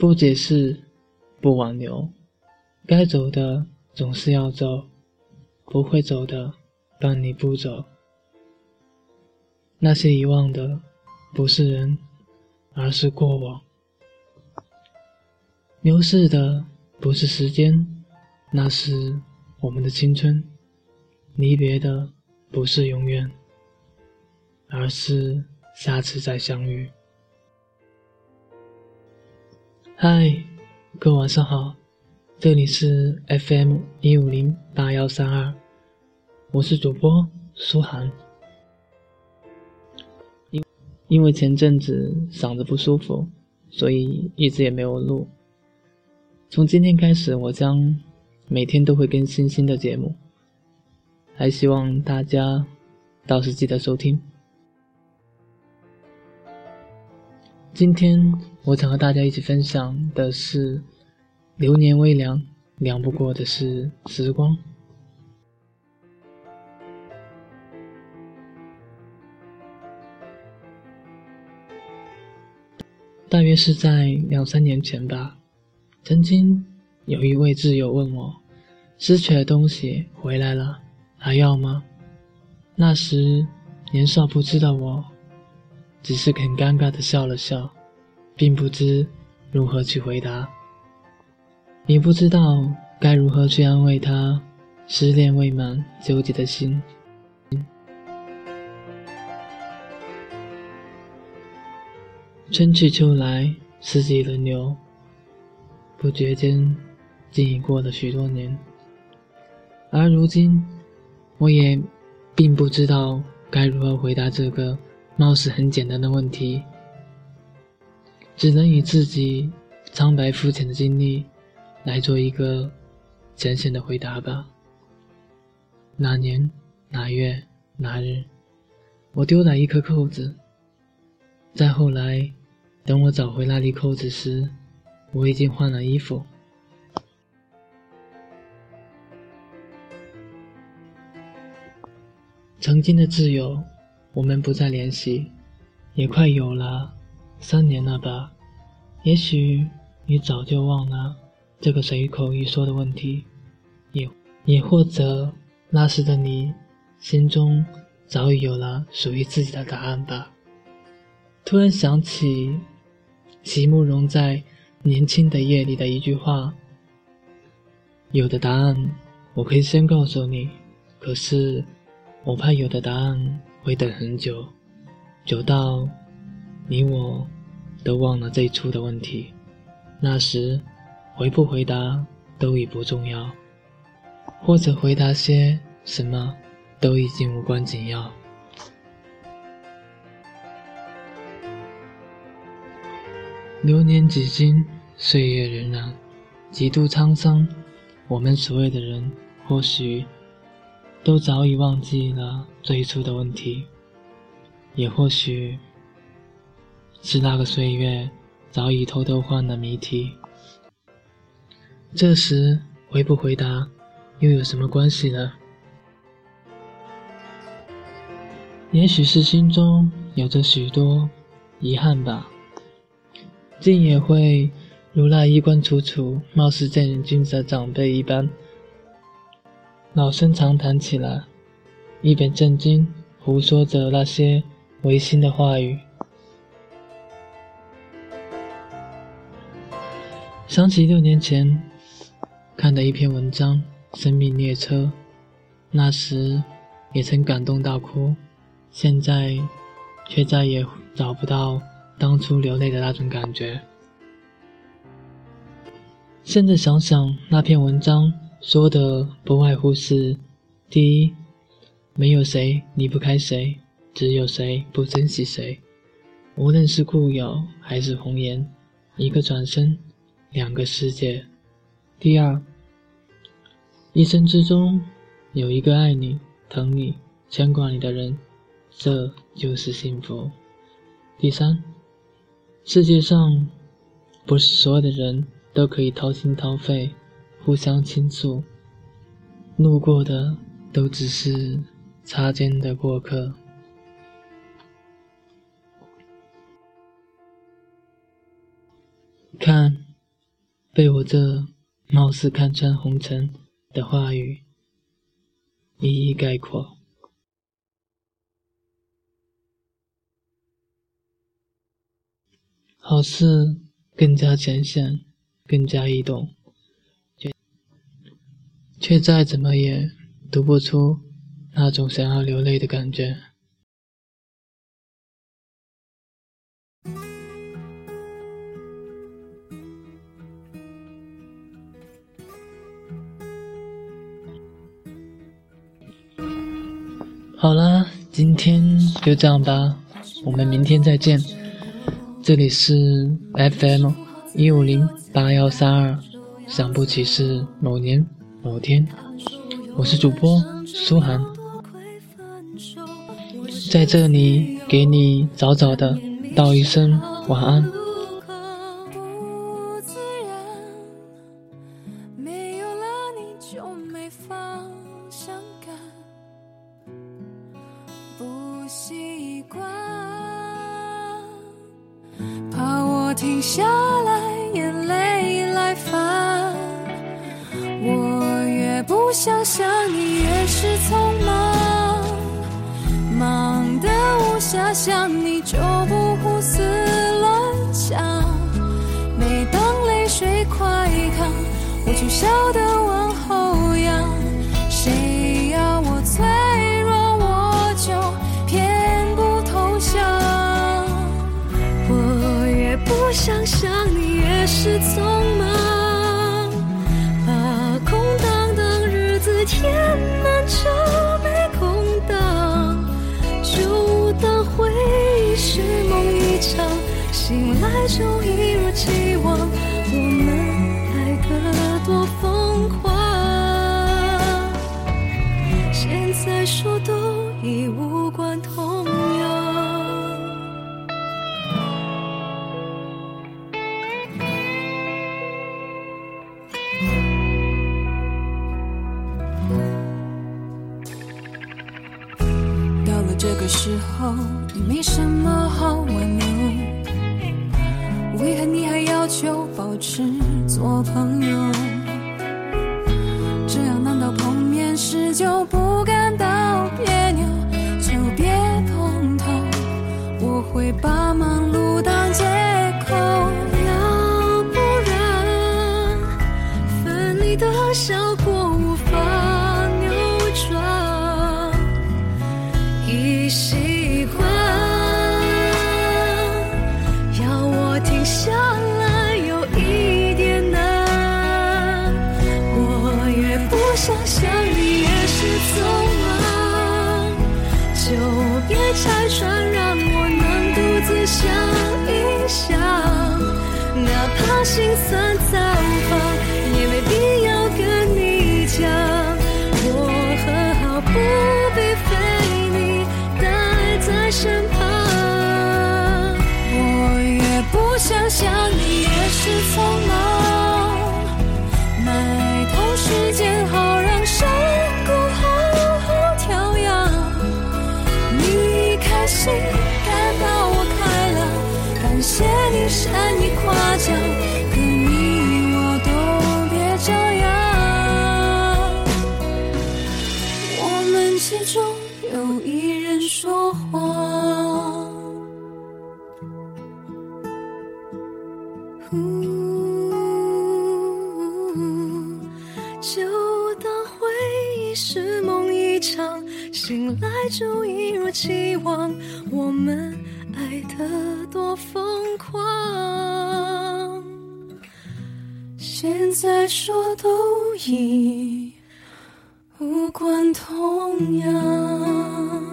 不解释，不挽留，该走的总是要走，不会走的，伴你不走。那些遗忘的，不是人，而是过往；流逝的，不是时间，那是我们的青春；离别的，不是永远，而是下次再相遇。嗨，各位晚上好，这里是 FM 一五零八幺三二，我是主播苏涵。因因为前阵子嗓子不舒服，所以一直也没有录。从今天开始，我将每天都会更新新的节目，还希望大家到时记得收听。今天我想和大家一起分享的是：流年微凉，凉不过的是时光。大约是在两三年前吧，曾经有一位挚友问我：“失去的东西回来了，还要吗？”那时年少不知的我。只是很尴尬的笑了笑，并不知如何去回答，也不知道该如何去安慰他失恋未满、纠结的心。春去秋来，四季轮流，不觉间竟已过了许多年。而如今，我也并不知道该如何回答这个。貌似很简单的问题，只能以自己苍白肤浅的经历来做一个浅显的回答吧。哪年哪月哪日，我丢了一颗扣子。再后来，等我找回那粒扣子时，我已经换了衣服。曾经的挚友。我们不再联系，也快有了三年了吧？也许你早就忘了这个随口一说的问题，也也或者那时的你心中早已有了属于自己的答案吧。突然想起席慕容在《年轻的夜》里的一句话：“有的答案我可以先告诉你，可是我怕有的答案。”会等很久，久到你我都忘了最初的问题。那时回不回答都已不重要，或者回答些什么都已经无关紧要。流年几经，岁月荏苒，几度沧桑，我们所谓的人，或许。都早已忘记了最初的问题，也或许是那个岁月早已偷偷换了谜题。这时回不回答又有什么关系呢？也许是心中有着许多遗憾吧，竟也会如那衣冠楚楚、貌似正人君子的长辈一般。老生常谈起来，一本正经胡说着那些违心的话语。想起六年前看的一篇文章《生命列车》，那时也曾感动到哭，现在却再也找不到当初流泪的那种感觉。现在想想那篇文章。说的不外乎是：第一，没有谁离不开谁，只有谁不珍惜谁。无论是故友还是红颜，一个转身，两个世界。第二，一生之中有一个爱你、疼你、牵挂你的人，这就是幸福。第三，世界上不是所有的人都可以掏心掏肺。互相倾诉，路过的都只是擦肩的过客。看，被我这貌似看穿红尘的话语一一概括。好似更加浅显，更加易懂，却却再怎么也读不出那种想要流泪的感觉。好啦，今天就这样吧，我们明天再见。这里是 FM 一五零八幺三二，想不起是某年某天，我是主播苏涵，在这里给你早早的道一声晚安。停下来，眼泪来烦。我越不想想你，越是匆忙。忙得无暇想你，就不胡思乱想。每当泪水快淌，我就笑得就一如既往，我们爱得多疯狂，现在说都已无关痛痒。到了这个时候，也没什么好挽留。为何你还要求保持做朋友？这样难道碰面时就不感到别扭？就别碰头，我会把忙碌当借口。要不然，分离的效想想你，也是匆忙，就别拆穿，让我能独自想一想。哪怕心酸早放，也没必要跟你讲。我很好，不必非你待在身旁。我越不想想你，也是匆忙。埋头时间好让醒来就一如既往，我们爱得多疯狂。现在说都已无关痛痒。